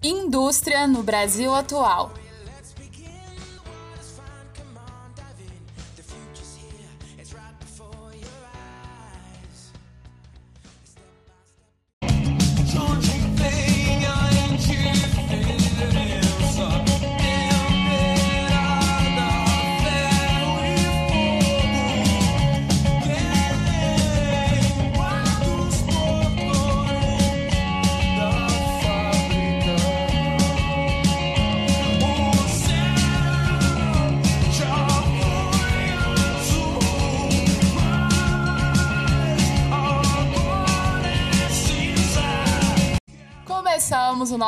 Indústria no Brasil atual.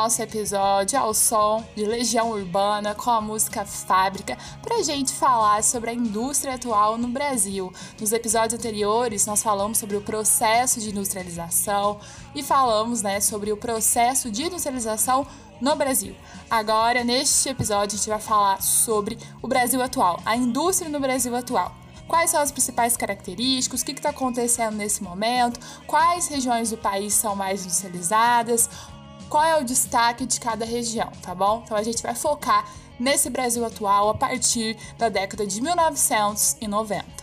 Nosso episódio ao som de Legião Urbana com a música Fábrica para gente falar sobre a indústria atual no Brasil. Nos episódios anteriores, nós falamos sobre o processo de industrialização e falamos né, sobre o processo de industrialização no Brasil. Agora, neste episódio, a gente vai falar sobre o Brasil atual, a indústria no Brasil atual quais são as principais características, o que está acontecendo nesse momento, quais regiões do país são mais industrializadas, qual é o destaque de cada região, tá bom? Então a gente vai focar nesse Brasil atual a partir da década de 1990.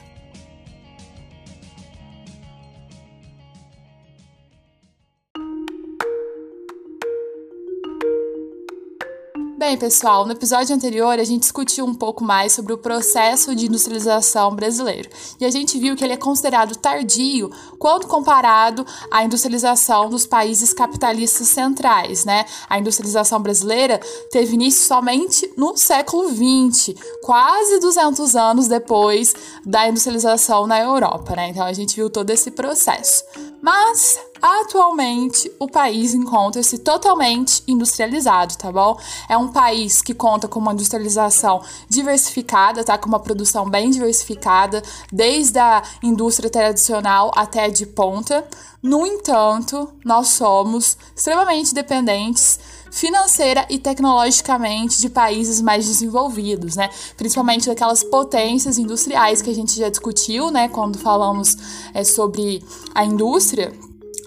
Bem, pessoal, no episódio anterior a gente discutiu um pouco mais sobre o processo de industrialização brasileiro. E a gente viu que ele é considerado tardio quando comparado à industrialização dos países capitalistas centrais, né? A industrialização brasileira teve início somente no século XX, quase 200 anos depois da industrialização na Europa, né? Então a gente viu todo esse processo. Mas Atualmente, o país encontra-se totalmente industrializado, tá bom? É um país que conta com uma industrialização diversificada, tá? Com uma produção bem diversificada, desde a indústria tradicional até de ponta. No entanto, nós somos extremamente dependentes financeira e tecnologicamente de países mais desenvolvidos, né? Principalmente daquelas potências industriais que a gente já discutiu, né? Quando falamos é, sobre a indústria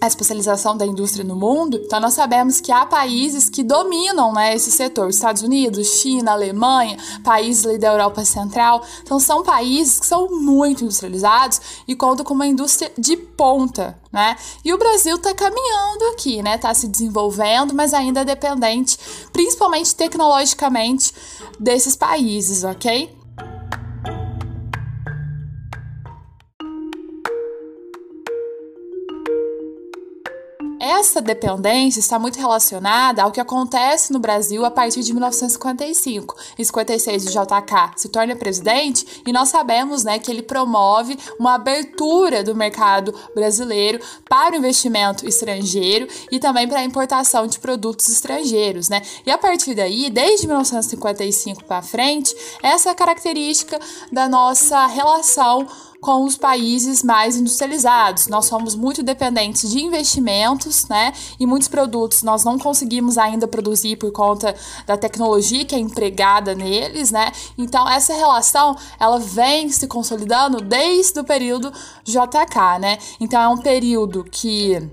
a especialização da indústria no mundo, então nós sabemos que há países que dominam né, esse setor, Estados Unidos, China, Alemanha, países da Europa Central, então são países que são muito industrializados e contam com uma indústria de ponta, né? E o Brasil está caminhando aqui, né? Está se desenvolvendo, mas ainda é dependente, principalmente tecnologicamente, desses países, ok? Essa dependência está muito relacionada ao que acontece no Brasil a partir de 1955. Em 56, o JK se torna presidente e nós sabemos né, que ele promove uma abertura do mercado brasileiro para o investimento estrangeiro e também para a importação de produtos estrangeiros. Né? E a partir daí, desde 1955 para frente, essa é a característica da nossa relação com os países mais industrializados. Nós somos muito dependentes de investimentos, né? E muitos produtos nós não conseguimos ainda produzir por conta da tecnologia que é empregada neles, né? Então essa relação ela vem se consolidando desde o período JK, né? Então é um período que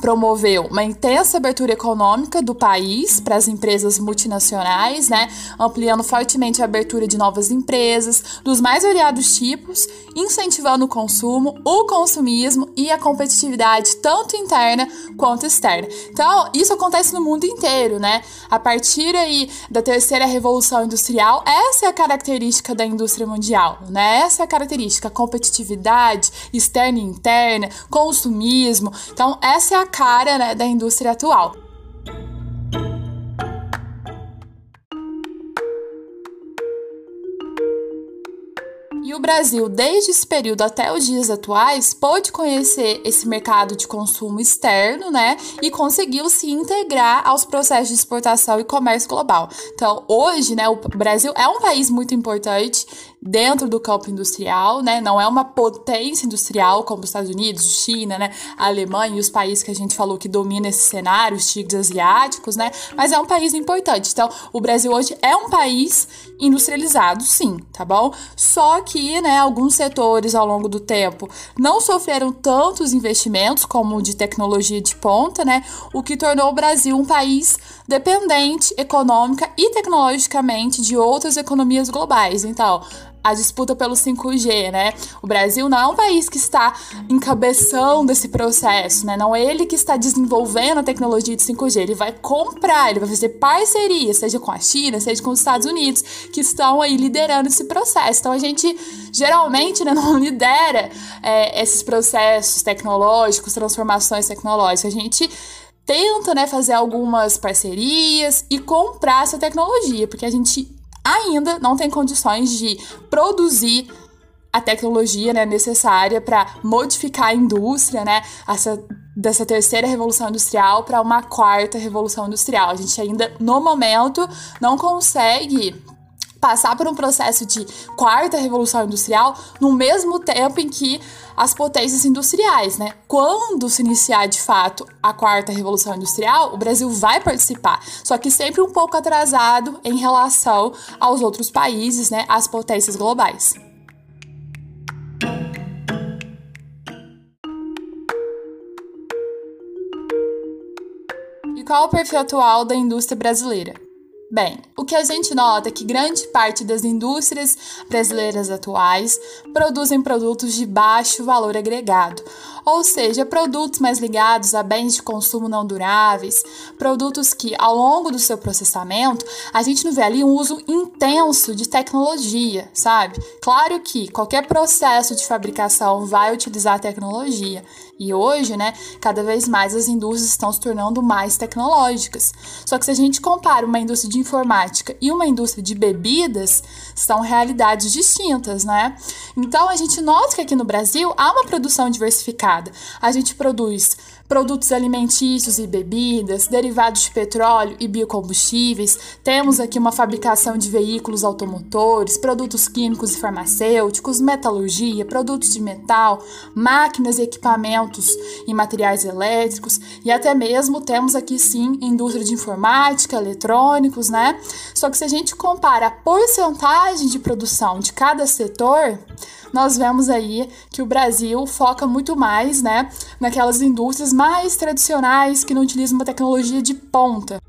promoveu uma intensa abertura econômica do país para as empresas multinacionais, né, ampliando fortemente a abertura de novas empresas dos mais variados tipos, incentivando o consumo, o consumismo e a competitividade tanto interna quanto externa. Então, isso acontece no mundo inteiro, né? A partir aí da terceira revolução industrial, essa é a característica da indústria mundial, né? Essa é a característica, competitividade externa e interna, consumismo. Então, essa é a cara né, da indústria atual. E o Brasil, desde esse período até os dias atuais, pôde conhecer esse mercado de consumo externo, né? E conseguiu se integrar aos processos de exportação e comércio global. Então, hoje, né, o Brasil é um país muito importante dentro do campo industrial, né? Não é uma potência industrial como os Estados Unidos, China, né? A Alemanha e os países que a gente falou que dominam esse cenário, os tigres asiáticos, né? Mas é um país importante. Então, o Brasil hoje é um país industrializado, sim, tá bom? Só que né, alguns setores ao longo do tempo não sofreram tantos investimentos como o de tecnologia de ponta, né, o que tornou o Brasil um país dependente econômica e tecnologicamente de outras economias globais. Então, a disputa pelo 5G, né? O Brasil não é um país que está encabeçando esse processo, né? Não é ele que está desenvolvendo a tecnologia de 5G, ele vai comprar, ele vai fazer parceria, seja com a China, seja com os Estados Unidos, que estão aí liderando esse processo. Então a gente geralmente né, não lidera é, esses processos tecnológicos, transformações tecnológicas. A gente tenta né, fazer algumas parcerias e comprar essa tecnologia, porque a gente ainda não tem condições de produzir a tecnologia né, necessária para modificar a indústria, né, essa, dessa terceira revolução industrial para uma quarta revolução industrial. A gente ainda, no momento, não consegue passar por um processo de quarta revolução industrial no mesmo tempo em que as potências industriais, né? Quando se iniciar de fato a quarta revolução industrial, o Brasil vai participar, só que sempre um pouco atrasado em relação aos outros países, né? As potências globais. E qual o perfil atual da indústria brasileira? Bem, o que a gente nota é que grande parte das indústrias brasileiras atuais produzem produtos de baixo valor agregado, ou seja, produtos mais ligados a bens de consumo não duráveis, produtos que, ao longo do seu processamento, a gente não vê ali um uso intenso de tecnologia, sabe? Claro que qualquer processo de fabricação vai utilizar tecnologia, e hoje, né, cada vez mais as indústrias estão se tornando mais tecnológicas. Só que se a gente compara uma indústria de informática e uma indústria de bebidas, são realidades distintas, né? Então a gente nota que aqui no Brasil há uma produção diversificada. A gente produz produtos alimentícios e bebidas, derivados de petróleo e biocombustíveis. Temos aqui uma fabricação de veículos automotores, produtos químicos e farmacêuticos, metalurgia, produtos de metal, máquinas e equipamentos e materiais elétricos e até mesmo temos aqui sim indústria de informática, eletrônicos, né? Só que se a gente compara a porcentagem de produção de cada setor, nós vemos aí que o Brasil foca muito mais, né, naquelas indústrias mais tradicionais que não utilizam uma tecnologia de ponta.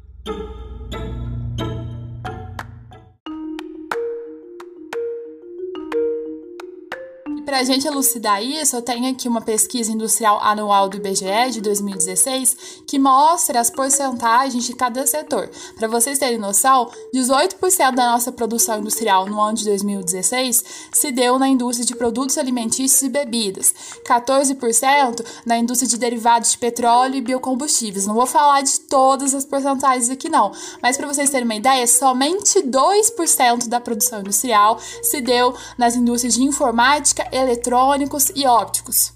Para a gente elucidar isso, eu tenho aqui uma pesquisa industrial anual do IBGE de 2016 que mostra as porcentagens de cada setor. Para vocês terem noção, 18% da nossa produção industrial no ano de 2016 se deu na indústria de produtos alimentícios e bebidas, 14% na indústria de derivados de petróleo e biocombustíveis. Não vou falar de todas as porcentagens aqui não, mas para vocês terem uma ideia, somente 2% da produção industrial se deu nas indústrias de informática, eletrônicos e ópticos.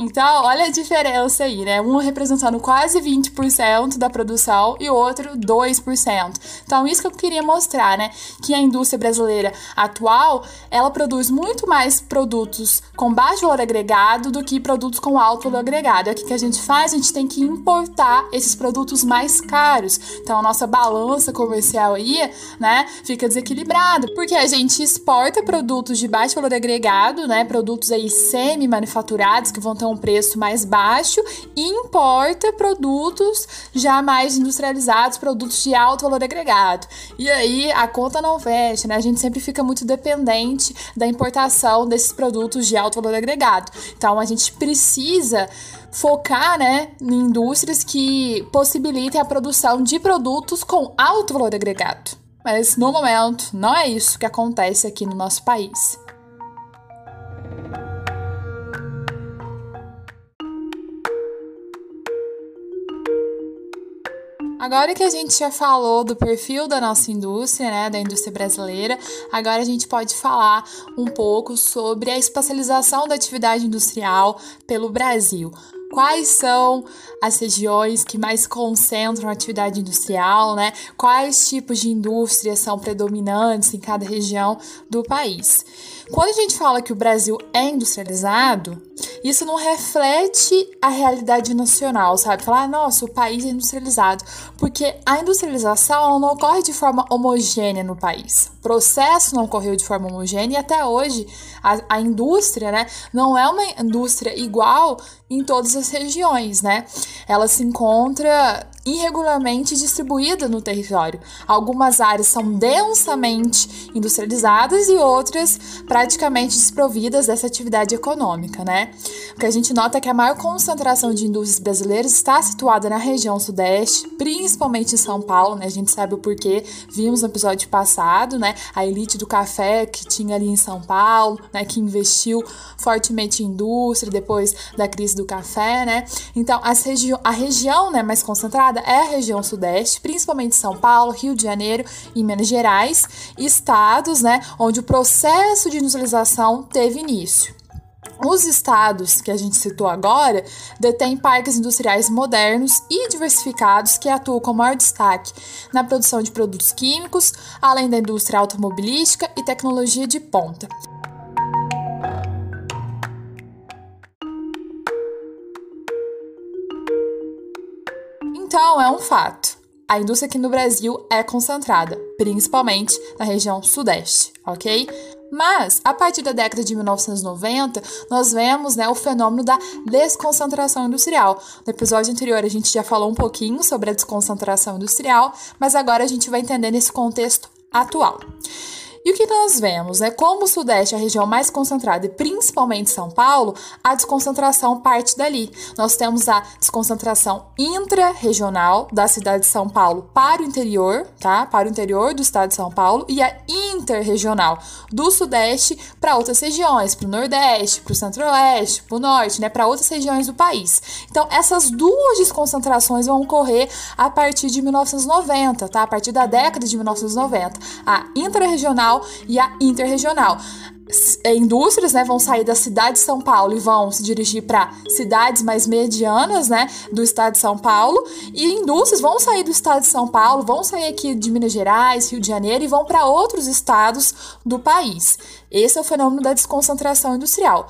Então, olha a diferença aí, né? Um representando quase 20% da produção e o outro 2%. Então, isso que eu queria mostrar, né? Que a indústria brasileira atual, ela produz muito mais produtos com baixo valor agregado do que produtos com alto valor agregado. É o que a gente faz? A gente tem que importar esses produtos mais caros. Então, a nossa balança comercial aí, né, fica desequilibrada, porque a gente exporta produtos de baixo valor agregado, né? Produtos aí semi-manufaturados que vão ter um preço mais baixo e importa produtos já mais industrializados, produtos de alto valor agregado. E aí a conta não fecha, né? A gente sempre fica muito dependente da importação desses produtos de alto valor agregado. Então a gente precisa focar né, em indústrias que possibilitem a produção de produtos com alto valor agregado. Mas no momento não é isso que acontece aqui no nosso país. Agora que a gente já falou do perfil da nossa indústria, né, da indústria brasileira, agora a gente pode falar um pouco sobre a espacialização da atividade industrial pelo Brasil. Quais são as regiões que mais concentram a atividade industrial, né? Quais tipos de indústrias são predominantes em cada região do país? Quando a gente fala que o Brasil é industrializado, isso não reflete a realidade nacional, sabe? Falar, nossa, o país é industrializado. Porque a industrialização não ocorre de forma homogênea no país. O processo não ocorreu de forma homogênea e até hoje a, a indústria, né, não é uma indústria igual em todas as regiões, né? Ela se encontra irregularmente distribuída no território. Algumas áreas são densamente industrializadas e outras praticamente desprovidas dessa atividade econômica, né? O que a gente nota é que a maior concentração de indústrias brasileiras está situada na região sudeste, principalmente em São Paulo, né? A gente sabe o porquê, vimos no episódio passado, né? A elite do café que tinha ali em São Paulo, né? Que investiu fortemente em indústria depois da crise do café, né? Então, regi a região né, mais concentrada é a região sudeste, principalmente São Paulo, Rio de Janeiro e Minas Gerais, estados né, onde o processo de industrialização teve início. Os estados que a gente citou agora detêm parques industriais modernos e diversificados que atuam com maior destaque na produção de produtos químicos, além da indústria automobilística e tecnologia de ponta. Então, é um fato. A indústria aqui no Brasil é concentrada, principalmente na região sudeste, ok? Mas, a partir da década de 1990, nós vemos né, o fenômeno da desconcentração industrial. No episódio anterior, a gente já falou um pouquinho sobre a desconcentração industrial, mas agora a gente vai entender nesse contexto atual. E o que nós vemos, né? Como o Sudeste é a região mais concentrada, e principalmente São Paulo, a desconcentração parte dali. Nós temos a desconcentração intra-regional da cidade de São Paulo para o interior, tá? Para o interior do estado de São Paulo, e a interregional do Sudeste para outras regiões, para o Nordeste, para o Centro-Oeste, para o Norte, né? Para outras regiões do país. Então, essas duas desconcentrações vão ocorrer a partir de 1990, tá? A partir da década de 1990. A intra-regional e a interregional é, indústrias né, vão sair da cidade de São Paulo e vão se dirigir para cidades mais medianas né, do estado de São Paulo, e indústrias vão sair do estado de São Paulo, vão sair aqui de Minas Gerais, Rio de Janeiro e vão para outros estados do país. Esse é o fenômeno da desconcentração industrial.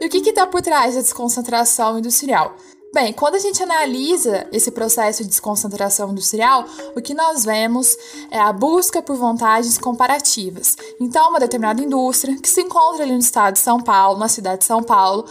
E o que está por trás da desconcentração industrial? Bem, quando a gente analisa esse processo de desconcentração industrial, o que nós vemos é a busca por vantagens comparativas. Então, uma determinada indústria que se encontra ali no estado de São Paulo, na cidade de São Paulo,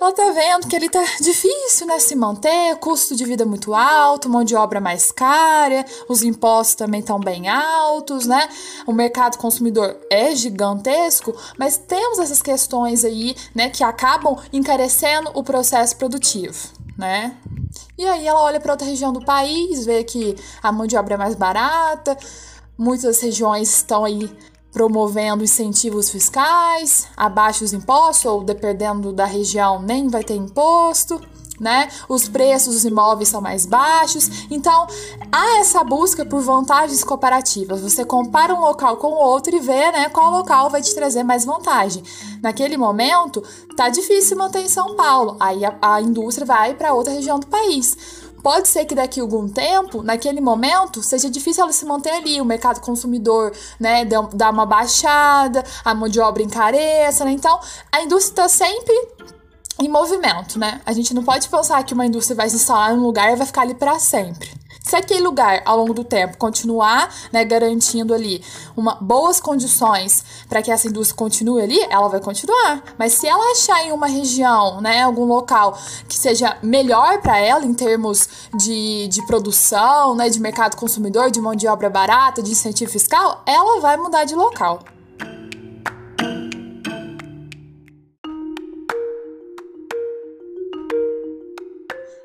ela tá vendo que ele tá difícil, né, se manter, custo de vida muito alto, mão de obra mais cara, os impostos também estão bem altos, né? O mercado consumidor é gigantesco, mas temos essas questões aí, né, que acabam encarecendo o processo produtivo né? E aí ela olha para outra região do país, vê que a mão de obra é mais barata, muitas regiões estão aí promovendo incentivos fiscais, abaixo os impostos, ou dependendo da região, nem vai ter imposto né? Os preços dos imóveis são mais baixos. Então, há essa busca por vantagens comparativas. Você compara um local com o outro e vê, né, qual local vai te trazer mais vantagem. Naquele momento, tá difícil manter em São Paulo. Aí a, a indústria vai para outra região do país. Pode ser que daqui a algum tempo, naquele momento, seja difícil ela se manter ali, o mercado consumidor, né, dá uma baixada, a mão de obra encareça, né? Então, a indústria está sempre em movimento, né? A gente não pode pensar que uma indústria vai se instalar em um lugar e vai ficar ali para sempre. Se aquele lugar, ao longo do tempo, continuar né, garantindo ali uma, boas condições para que essa indústria continue ali, ela vai continuar. Mas se ela achar em uma região, né, algum local que seja melhor para ela em termos de, de produção, né, de mercado consumidor, de mão de obra barata, de incentivo fiscal, ela vai mudar de local.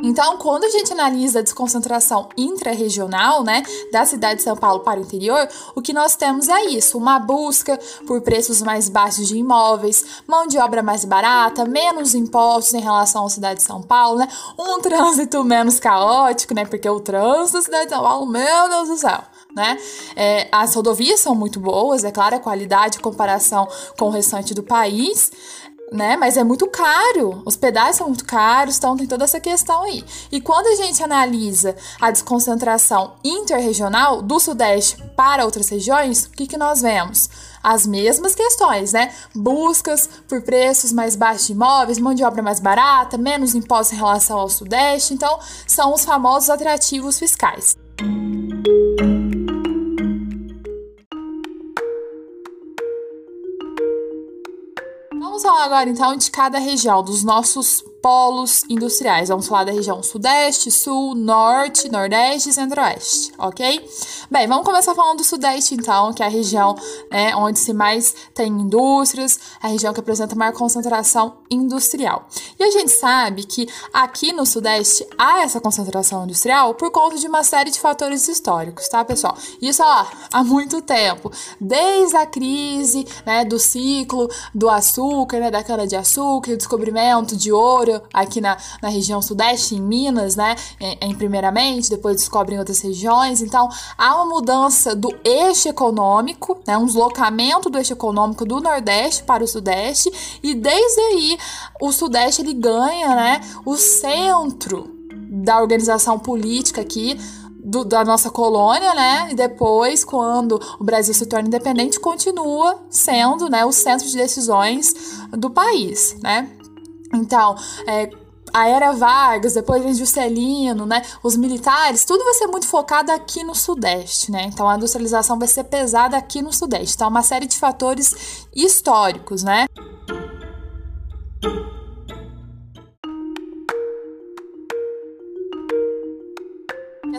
Então, quando a gente analisa a desconcentração intrarregional, né, da cidade de São Paulo para o interior, o que nós temos é isso: uma busca por preços mais baixos de imóveis, mão de obra mais barata, menos impostos em relação à cidade de São Paulo, né, um trânsito menos caótico, né, porque o trânsito da cidade de São Paulo, meu Deus do céu. Né? É, as rodovias são muito boas, é claro, a qualidade em comparação com o restante do país, né? Mas é muito caro. Os pedais são muito caros, então tem toda essa questão aí. E quando a gente analisa a desconcentração interregional do Sudeste para outras regiões, o que, que nós vemos? As mesmas questões, né? Buscas por preços mais baixos de imóveis, mão de obra mais barata, menos impostos em relação ao Sudeste. Então, são os famosos atrativos fiscais. Vamos falar agora então de cada região, dos nossos polos industriais. Vamos falar da região Sudeste, Sul, Norte, Nordeste e Centro-Oeste, ok? Bem, vamos começar falando do Sudeste então, que é a região né, onde se mais tem indústrias, a região que apresenta maior concentração industrial. E a gente sabe que aqui no Sudeste há essa concentração industrial por conta de uma série de fatores históricos, tá, pessoal? Isso ó, há muito tempo, desde a crise né, do ciclo do açúcar, né, da cana-de-açúcar, o descobrimento de ouro aqui na, na região sudeste, em Minas, né? Em, em, primeiramente, depois descobrem outras regiões. Então, há uma mudança do eixo econômico, né? Um deslocamento do eixo econômico do Nordeste para o Sudeste, e desde aí o Sudeste ele ganha, né? O centro da organização política aqui do, da nossa colônia, né? E depois, quando o Brasil se torna independente, continua sendo, né, o centro de decisões do país, né? Então, é, a era Vargas, depois vem Juscelino, né? Os militares, tudo vai ser muito focado aqui no Sudeste, né? Então a industrialização vai ser pesada aqui no Sudeste. Então, uma série de fatores históricos, né?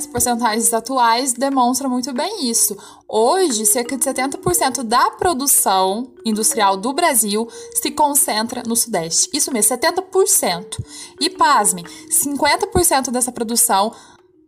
As porcentagens atuais demonstram muito bem isso. Hoje, cerca de 70% da produção industrial do Brasil se concentra no Sudeste. Isso mesmo, 70%. E pasme, 50% dessa produção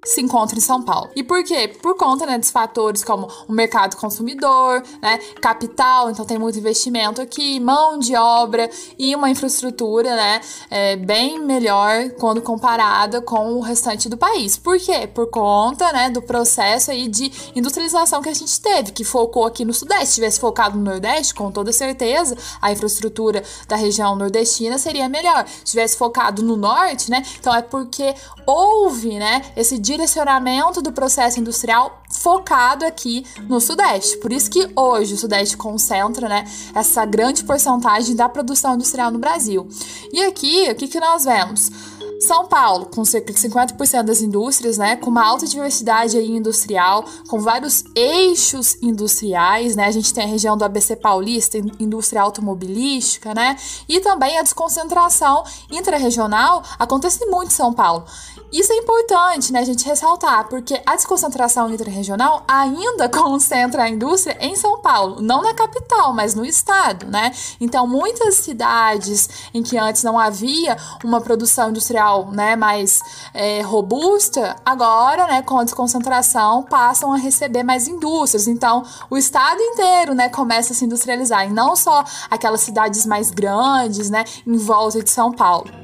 se encontra em São Paulo. E por quê? Por conta né, dos fatores como o mercado consumidor, né, capital, então tem muito investimento aqui, mão de obra e uma infraestrutura né, é, bem melhor quando comparada com o restante do país. Por quê? Por conta né, do processo aí de industrialização que a gente teve, que focou aqui no Sudeste. Se tivesse focado no Nordeste, com toda certeza, a infraestrutura da região nordestina seria melhor. Se tivesse focado no Norte, né? Então é porque houve né, esse direcionamento do processo industrial focado aqui no Sudeste. Por isso que hoje o Sudeste concentra né, essa grande porcentagem da produção industrial no Brasil. E aqui, o que, que nós vemos? São Paulo, com cerca de 50% das indústrias, né, com uma alta diversidade industrial, com vários eixos industriais, né? A gente tem a região do ABC Paulista, indústria automobilística, né? E também a desconcentração intrarregional acontece muito em São Paulo. Isso é importante, né, a gente ressaltar, porque a desconcentração intrarregional ainda concentra a indústria em São Paulo, não na capital, mas no estado, né? Então, muitas cidades em que antes não havia uma produção industrial, né, mais é, robusta, agora, né, com a desconcentração, passam a receber mais indústrias. Então, o estado inteiro, né, começa a se industrializar, e não só aquelas cidades mais grandes, né, em volta de São Paulo.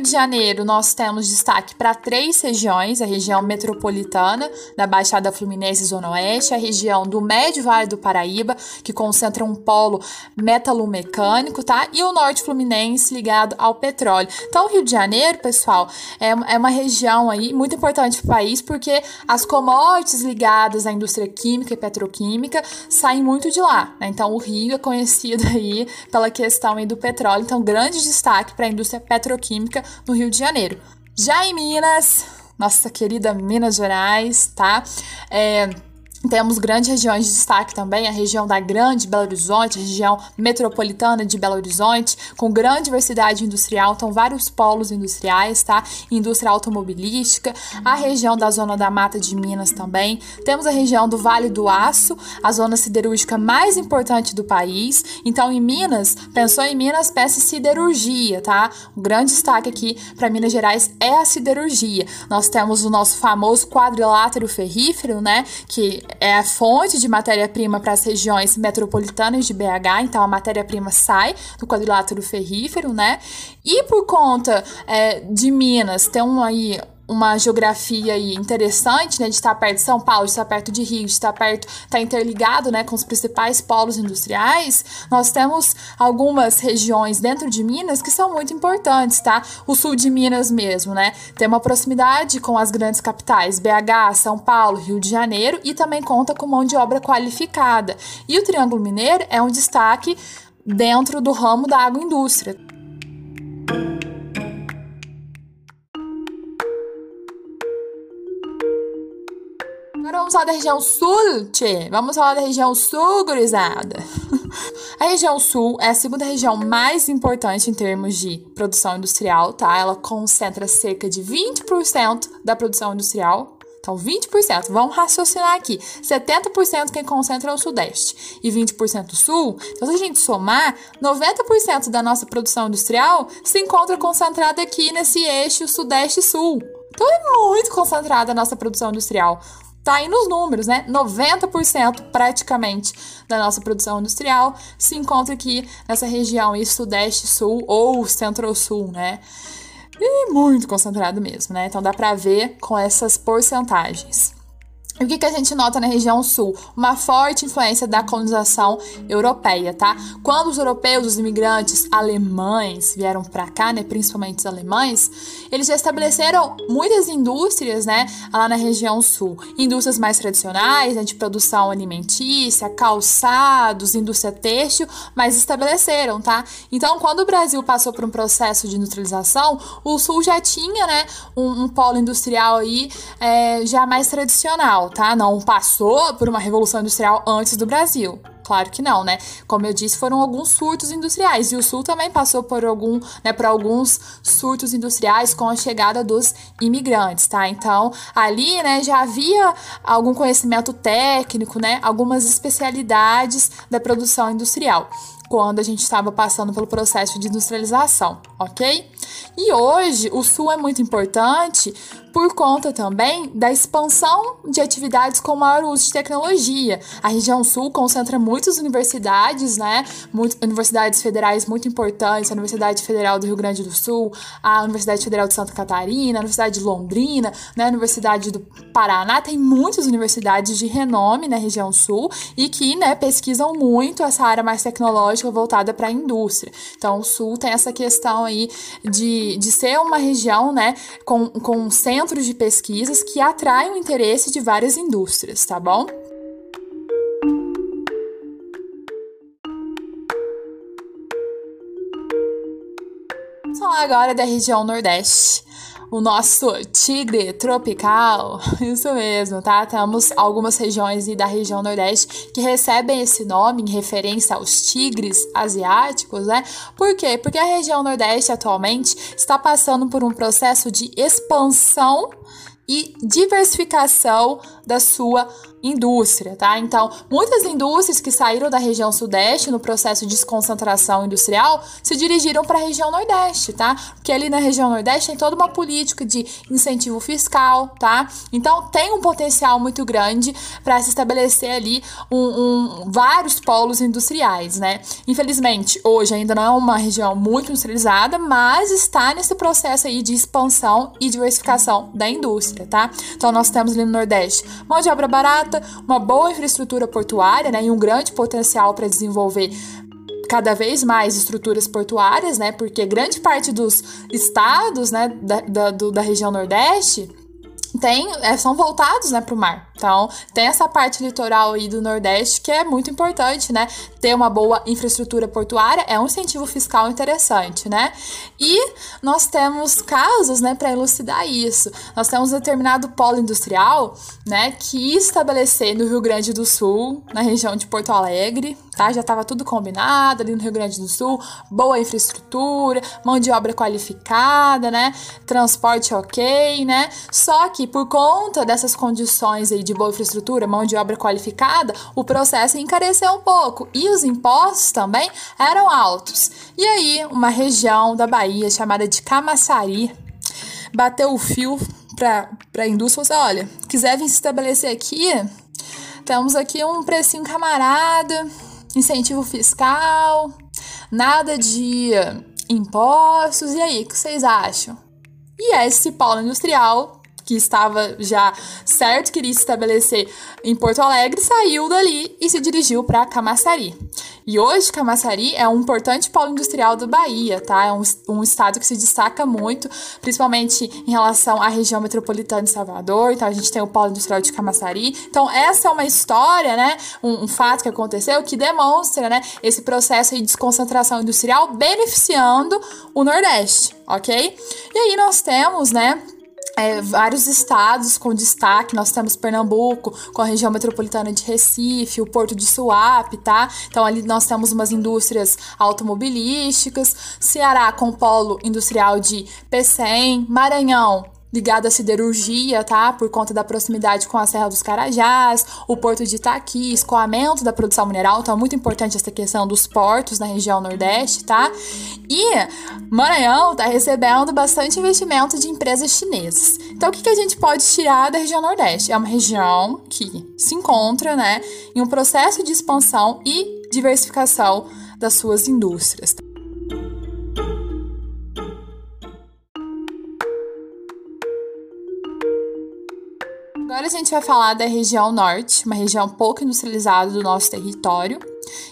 Rio de Janeiro, nós temos destaque para três regiões: a região metropolitana, da Baixada Fluminense Zona Oeste, a região do Médio Vale do Paraíba, que concentra um polo metalomecânico, tá? E o Norte Fluminense ligado ao petróleo. Então, o Rio de Janeiro, pessoal, é, é uma região aí muito importante para o país, porque as commodities ligadas à indústria química e petroquímica saem muito de lá. Né? Então, o Rio é conhecido aí pela questão aí do petróleo. Então, grande destaque para a indústria petroquímica no Rio de Janeiro. Já em Minas, nossa querida Minas Gerais, tá? É, temos grandes regiões de destaque também, a região da Grande Belo Horizonte, a região metropolitana de Belo Horizonte, com grande diversidade industrial, então vários polos industriais, tá? Indústria automobilística, a região da Zona da Mata de Minas também. Temos a região do Vale do Aço, a zona siderúrgica mais importante do país. Então, em Minas, pensou em Minas, peça siderurgia, tá? Um grande destaque aqui para Minas Gerais é a siderurgia. Nós temos o nosso famoso quadrilátero ferrífero, né? Que é a fonte de matéria-prima para as regiões metropolitanas de BH, então a matéria-prima sai do quadrilátero ferrífero, né? E por conta é, de Minas ter um aí uma geografia aí interessante, né, de estar perto de São Paulo, de estar perto de Rio, de estar perto, estar interligado, né, com os principais polos industriais, nós temos algumas regiões dentro de Minas que são muito importantes, tá? O sul de Minas mesmo, né, tem uma proximidade com as grandes capitais, BH, São Paulo, Rio de Janeiro, e também conta com mão de obra qualificada. E o Triângulo Mineiro é um destaque dentro do ramo da agroindústria. Agora vamos falar da região sul, tchê. Vamos falar da região sul, gurizada. A região sul é a segunda região mais importante em termos de produção industrial, tá? Ela concentra cerca de 20% da produção industrial. Então, 20%, vamos raciocinar aqui. 70% quem concentra é o Sudeste e 20% o Sul. Então, se a gente somar, 90% da nossa produção industrial se encontra concentrada aqui nesse eixo Sudeste-Sul. Então, é muito concentrada a nossa produção industrial tá aí nos números, né? 90% praticamente da nossa produção industrial se encontra aqui nessa região aí, sudeste sul ou centro-sul, né? E muito concentrado mesmo, né? Então dá para ver com essas porcentagens. O que, que a gente nota na região sul? Uma forte influência da colonização europeia, tá? Quando os europeus, os imigrantes alemães vieram para cá, né, principalmente os alemães, eles já estabeleceram muitas indústrias, né, lá na região sul. Indústrias mais tradicionais, né, de produção alimentícia, calçados, indústria têxtil, mas estabeleceram, tá? Então, quando o Brasil passou por um processo de industrialização, o sul já tinha, né, um, um polo industrial aí é, já mais tradicional tá? Não passou por uma revolução industrial antes do Brasil. Claro que não, né? Como eu disse, foram alguns surtos industriais e o Sul também passou por algum, né, por alguns surtos industriais com a chegada dos imigrantes, tá? Então, ali, né, já havia algum conhecimento técnico, né, algumas especialidades da produção industrial quando a gente estava passando pelo processo de industrialização, ok? E hoje o Sul é muito importante por conta também da expansão de atividades com maior uso de tecnologia. A região sul concentra muitas universidades, né? Universidades federais muito importantes, a Universidade Federal do Rio Grande do Sul, a Universidade Federal de Santa Catarina, a Universidade de Londrina, né? a Universidade do Paraná, tem muitas universidades de renome na região sul e que, né, pesquisam muito essa área mais tecnológica voltada para a indústria. Então, o sul tem essa questão aí de, de ser uma região, né, com, com centro centros de pesquisas que atraem o interesse de várias indústrias, tá bom? Vamos falar agora da região Nordeste o nosso tigre tropical. Isso mesmo, tá? Temos algumas regiões da região Nordeste que recebem esse nome em referência aos tigres asiáticos, né? Por quê? Porque a região Nordeste atualmente está passando por um processo de expansão e diversificação da sua indústria, tá? Então, muitas indústrias que saíram da região sudeste no processo de desconcentração industrial se dirigiram para a região nordeste, tá? Porque ali na região nordeste tem toda uma política de incentivo fiscal, tá? Então, tem um potencial muito grande para se estabelecer ali um, um, vários polos industriais, né? Infelizmente, hoje ainda não é uma região muito industrializada, mas está nesse processo aí de expansão e diversificação da indústria, tá? Então, nós temos ali no nordeste mão de obra barata uma boa infraestrutura portuária né, e um grande potencial para desenvolver cada vez mais estruturas portuárias, né? Porque grande parte dos estados, né, da, da, do, da região Nordeste tem, é, são voltados, né, para o mar. Então, tem essa parte litoral aí do Nordeste que é muito importante, né? Ter uma boa infraestrutura portuária é um incentivo fiscal interessante, né? E nós temos casos, né, para elucidar isso. Nós temos um determinado polo industrial, né, que estabelecer no Rio Grande do Sul, na região de Porto Alegre, tá? Já estava tudo combinado ali no Rio Grande do Sul, boa infraestrutura, mão de obra qualificada, né? Transporte ok, né? Só que por conta dessas condições aí de boa infraestrutura, mão de obra qualificada, o processo encareceu um pouco e os impostos também eram altos. E aí, uma região da Bahia chamada de Camaçari bateu o fio para a indústria e falou assim, olha, quiser vir se estabelecer aqui, temos aqui um precinho camarada, incentivo fiscal, nada de impostos. E aí, o que vocês acham? E esse polo industrial que estava já certo que iria se estabelecer em Porto Alegre, saiu dali e se dirigiu para Camaçari. E hoje Camaçari é um importante polo industrial do Bahia, tá? É um, um estado que se destaca muito, principalmente em relação à região metropolitana de Salvador. Então a gente tem o polo industrial de Camaçari. Então essa é uma história, né? Um, um fato que aconteceu que demonstra, né? Esse processo de desconcentração industrial beneficiando o Nordeste, ok? E aí nós temos, né? É, vários estados com destaque. Nós temos Pernambuco, com a região metropolitana de Recife, o Porto de Suape, tá? Então ali nós temos umas indústrias automobilísticas, Ceará com polo industrial de Pecém, Maranhão ligado à siderurgia, tá? Por conta da proximidade com a Serra dos Carajás, o porto de Itaqui, escoamento da produção mineral, então é muito importante essa questão dos portos na região Nordeste, tá? E Maranhão tá recebendo bastante investimento de empresas chinesas. Então o que, que a gente pode tirar da região Nordeste? É uma região que se encontra, né, em um processo de expansão e diversificação das suas indústrias. Agora a gente vai falar da região norte, uma região pouco industrializada do nosso território,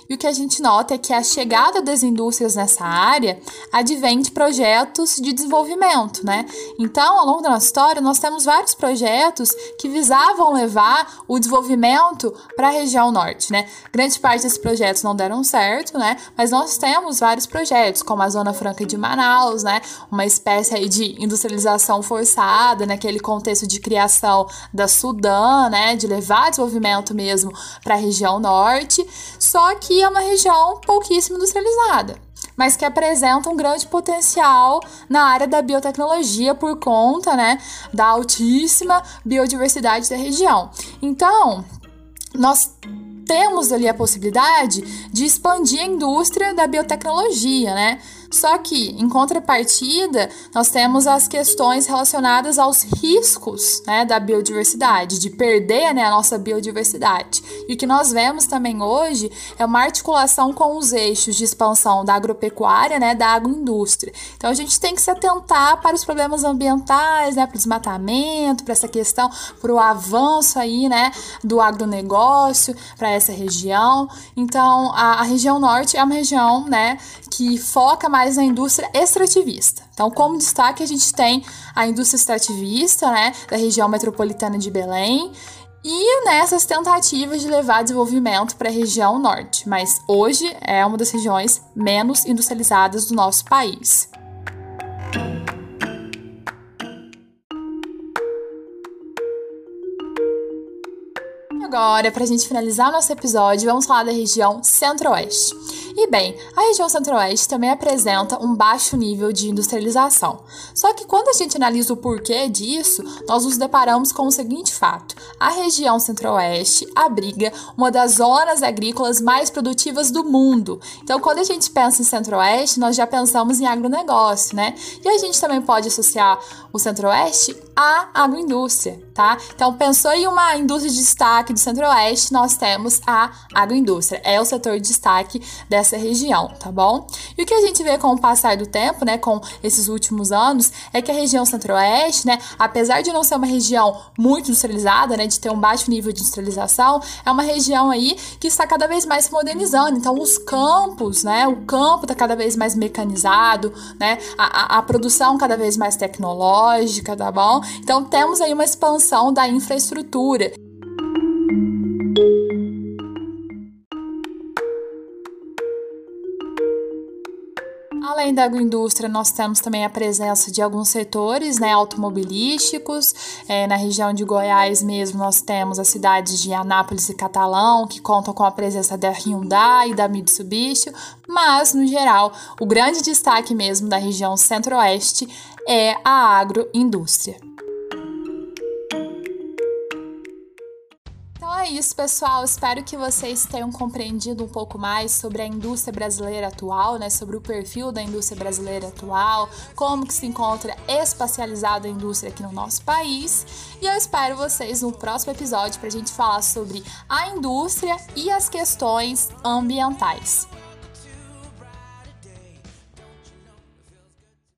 e o que a gente nota é que a chegada das indústrias nessa área advém de projetos de desenvolvimento, né? Então, ao longo da nossa história, nós temos vários projetos que visavam levar o desenvolvimento para a região norte, né? Grande parte desses projetos não deram certo, né? Mas nós temos vários projetos, como a Zona Franca de Manaus, né? Uma espécie aí de industrialização forçada, naquele contexto de criação da Sudã, né? De levar desenvolvimento mesmo para a região norte. Só que é uma região pouquíssimo industrializada, mas que apresenta um grande potencial na área da biotecnologia por conta né, da altíssima biodiversidade da região. Então, nós temos ali a possibilidade de expandir a indústria da biotecnologia, né? Só que, em contrapartida, nós temos as questões relacionadas aos riscos né, da biodiversidade, de perder né, a nossa biodiversidade. E o que nós vemos também hoje é uma articulação com os eixos de expansão da agropecuária, né, da agroindústria. Então a gente tem que se atentar para os problemas ambientais, né, para o desmatamento, para essa questão, para o avanço aí, né, do agronegócio para essa região. Então a, a região norte é uma região, né, que foca mais na indústria extrativista. Então, como destaque, a gente tem a indústria extrativista, né, da região metropolitana de Belém, e nessas tentativas de levar desenvolvimento para a região norte, mas hoje é uma das regiões menos industrializadas do nosso país. Agora, para a gente finalizar nosso episódio, vamos falar da região centro-oeste. E bem, a região centro-oeste também apresenta um baixo nível de industrialização. Só que quando a gente analisa o porquê disso, nós nos deparamos com o seguinte fato: a região centro-oeste abriga uma das zonas agrícolas mais produtivas do mundo. Então, quando a gente pensa em centro-oeste, nós já pensamos em agronegócio, né? E a gente também pode associar o centro-oeste à agroindústria, tá? Então, pensou em uma indústria de destaque do centro-oeste, nós temos a agroindústria. É o setor de destaque dessa dessa região, tá bom? E o que a gente vê com o passar do tempo, né, com esses últimos anos, é que a região centro-oeste, né, apesar de não ser uma região muito industrializada, né, de ter um baixo nível de industrialização, é uma região aí que está cada vez mais se modernizando. Então, os campos, né, o campo está cada vez mais mecanizado, né, a, a, a produção cada vez mais tecnológica, tá bom? Então, temos aí uma expansão da infraestrutura. Além da agroindústria, nós temos também a presença de alguns setores né, automobilísticos. É, na região de Goiás mesmo, nós temos as cidades de Anápolis e Catalão, que contam com a presença da Hyundai e da Mitsubishi, mas, no geral, o grande destaque mesmo da região centro-oeste é a agroindústria. Isso, pessoal. Espero que vocês tenham compreendido um pouco mais sobre a indústria brasileira atual, né? Sobre o perfil da indústria brasileira atual, como que se encontra espacializada a indústria aqui no nosso país. E eu espero vocês no próximo episódio para a gente falar sobre a indústria e as questões ambientais.